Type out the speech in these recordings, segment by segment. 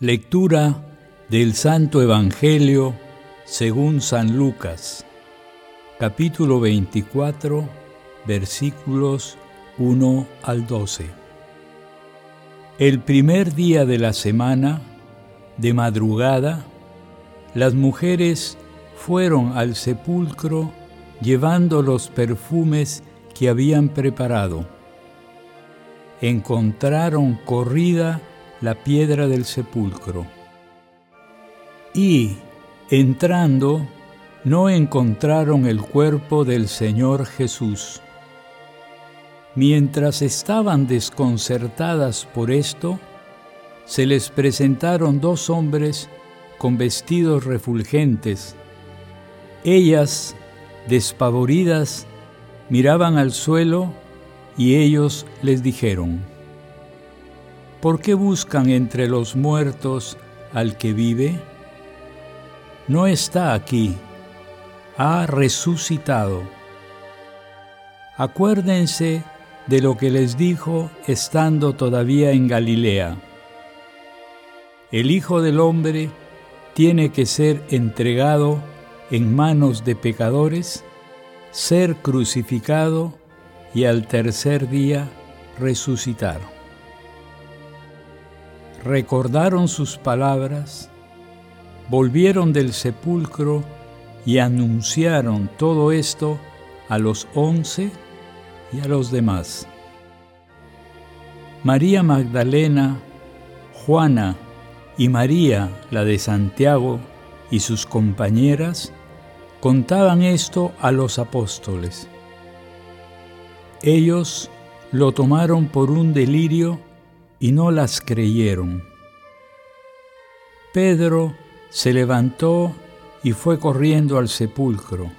Lectura del Santo Evangelio según San Lucas, capítulo 24, versículos 1 al 12. El primer día de la semana, de madrugada, las mujeres fueron al sepulcro llevando los perfumes que habían preparado. Encontraron corrida la piedra del sepulcro. Y, entrando, no encontraron el cuerpo del Señor Jesús. Mientras estaban desconcertadas por esto, se les presentaron dos hombres con vestidos refulgentes. Ellas, despavoridas, miraban al suelo y ellos les dijeron, ¿Por qué buscan entre los muertos al que vive? No está aquí, ha resucitado. Acuérdense de lo que les dijo estando todavía en Galilea. El Hijo del Hombre tiene que ser entregado en manos de pecadores, ser crucificado y al tercer día resucitar recordaron sus palabras, volvieron del sepulcro y anunciaron todo esto a los once y a los demás. María Magdalena, Juana y María, la de Santiago, y sus compañeras, contaban esto a los apóstoles. Ellos lo tomaron por un delirio y no las creyeron. Pedro se levantó y fue corriendo al sepulcro.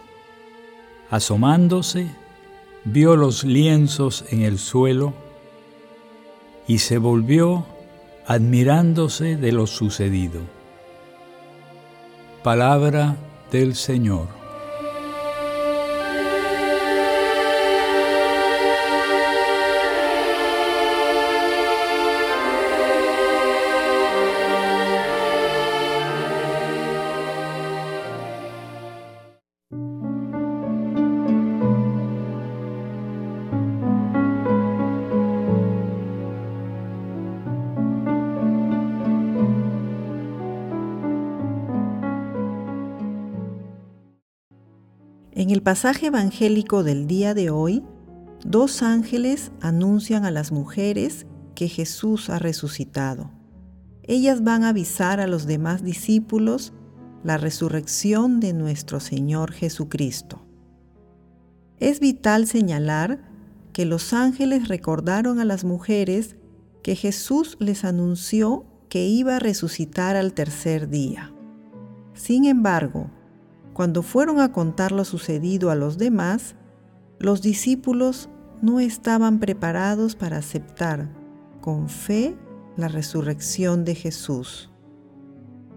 Asomándose, vio los lienzos en el suelo y se volvió admirándose de lo sucedido. Palabra del Señor. En el pasaje evangélico del día de hoy, dos ángeles anuncian a las mujeres que Jesús ha resucitado. Ellas van a avisar a los demás discípulos la resurrección de nuestro Señor Jesucristo. Es vital señalar que los ángeles recordaron a las mujeres que Jesús les anunció que iba a resucitar al tercer día. Sin embargo, cuando fueron a contar lo sucedido a los demás, los discípulos no estaban preparados para aceptar con fe la resurrección de Jesús.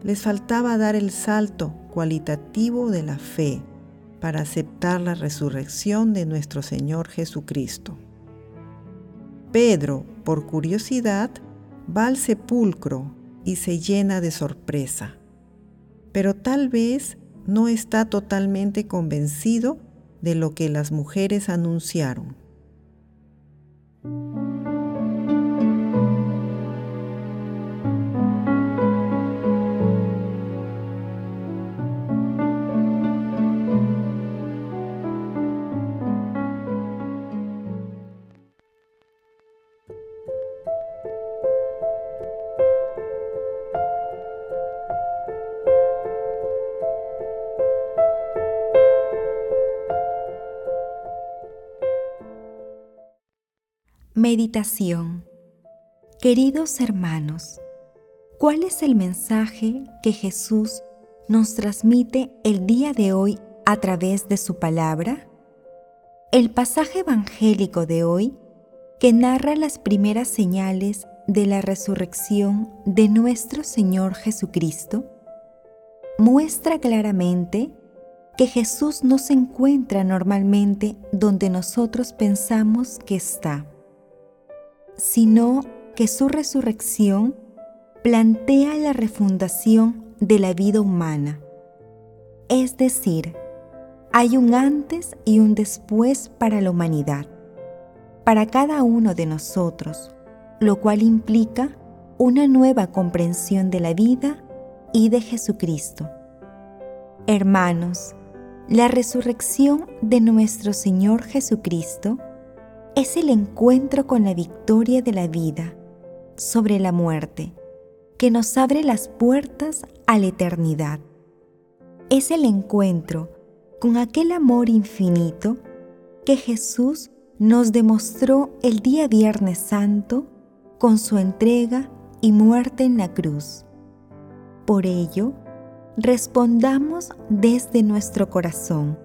Les faltaba dar el salto cualitativo de la fe para aceptar la resurrección de nuestro Señor Jesucristo. Pedro, por curiosidad, va al sepulcro y se llena de sorpresa, pero tal vez no está totalmente convencido de lo que las mujeres anunciaron. Meditación Queridos hermanos, ¿cuál es el mensaje que Jesús nos transmite el día de hoy a través de su palabra? El pasaje evangélico de hoy, que narra las primeras señales de la resurrección de nuestro Señor Jesucristo, muestra claramente que Jesús no se encuentra normalmente donde nosotros pensamos que está sino que su resurrección plantea la refundación de la vida humana. Es decir, hay un antes y un después para la humanidad, para cada uno de nosotros, lo cual implica una nueva comprensión de la vida y de Jesucristo. Hermanos, la resurrección de nuestro Señor Jesucristo es el encuentro con la victoria de la vida sobre la muerte, que nos abre las puertas a la eternidad. Es el encuentro con aquel amor infinito que Jesús nos demostró el día Viernes Santo con su entrega y muerte en la cruz. Por ello, respondamos desde nuestro corazón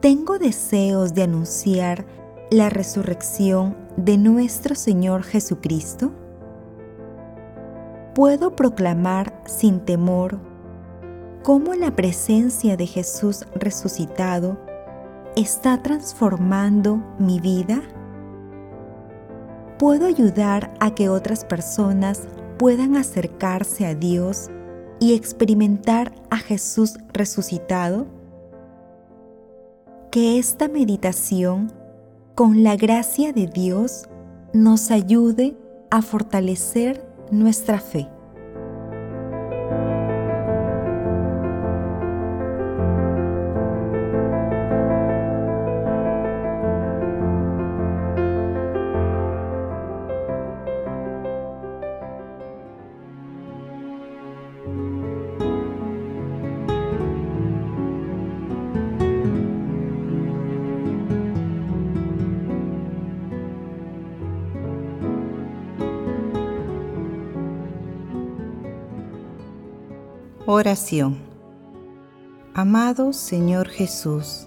tengo deseos de anunciar la resurrección de nuestro Señor Jesucristo? ¿Puedo proclamar sin temor cómo la presencia de Jesús resucitado está transformando mi vida? ¿Puedo ayudar a que otras personas puedan acercarse a Dios y experimentar a Jesús resucitado? Que esta meditación, con la gracia de Dios, nos ayude a fortalecer nuestra fe. Oración. Amado Señor Jesús,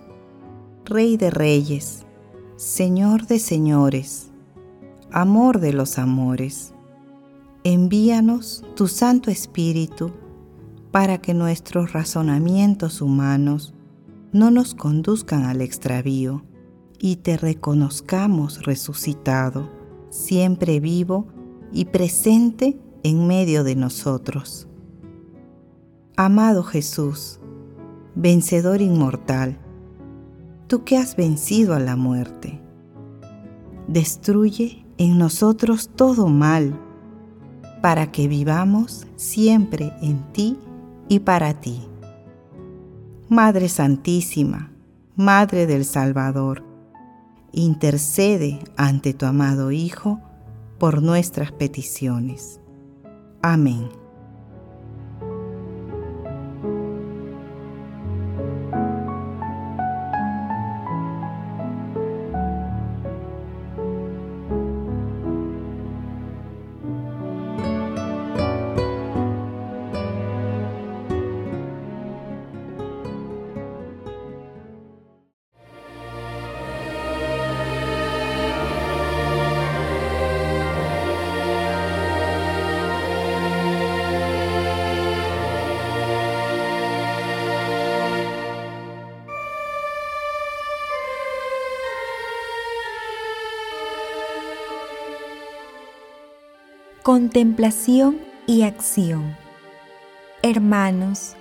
Rey de Reyes, Señor de Señores, Amor de los Amores, envíanos tu Santo Espíritu para que nuestros razonamientos humanos no nos conduzcan al extravío y te reconozcamos resucitado, siempre vivo y presente en medio de nosotros Amado Jesús, vencedor inmortal, tú que has vencido a la muerte, destruye en nosotros todo mal, para que vivamos siempre en ti y para ti. Madre Santísima, Madre del Salvador, intercede ante tu amado Hijo por nuestras peticiones. Amén. Contemplación y acción. Hermanos,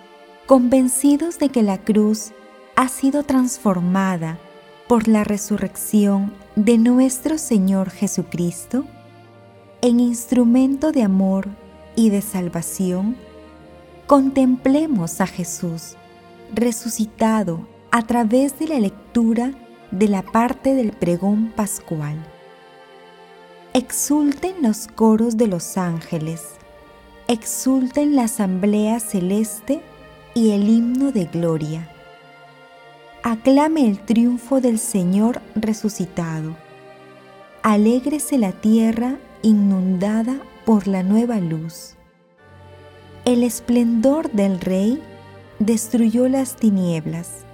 convencidos de que la cruz ha sido transformada por la resurrección de nuestro Señor Jesucristo, en instrumento de amor y de salvación, contemplemos a Jesús resucitado a través de la lectura de la parte del pregón pascual. Exulten los coros de los ángeles, exulten la asamblea celeste y el himno de gloria. Aclame el triunfo del Señor resucitado. Alégrese la tierra inundada por la nueva luz. El esplendor del Rey destruyó las tinieblas,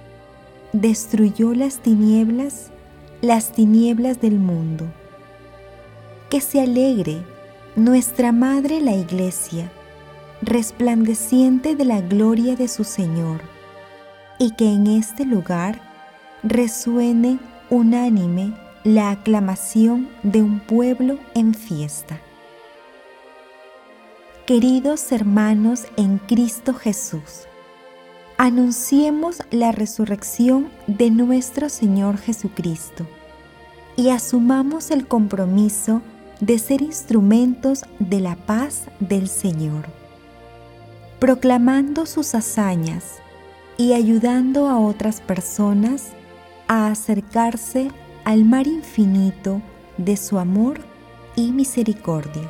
destruyó las tinieblas, las tinieblas del mundo. Que se alegre nuestra Madre la Iglesia, resplandeciente de la gloria de su Señor, y que en este lugar resuene unánime la aclamación de un pueblo en fiesta. Queridos hermanos en Cristo Jesús, anunciemos la resurrección de nuestro Señor Jesucristo y asumamos el compromiso de ser instrumentos de la paz del Señor, proclamando sus hazañas y ayudando a otras personas a acercarse al mar infinito de su amor y misericordia.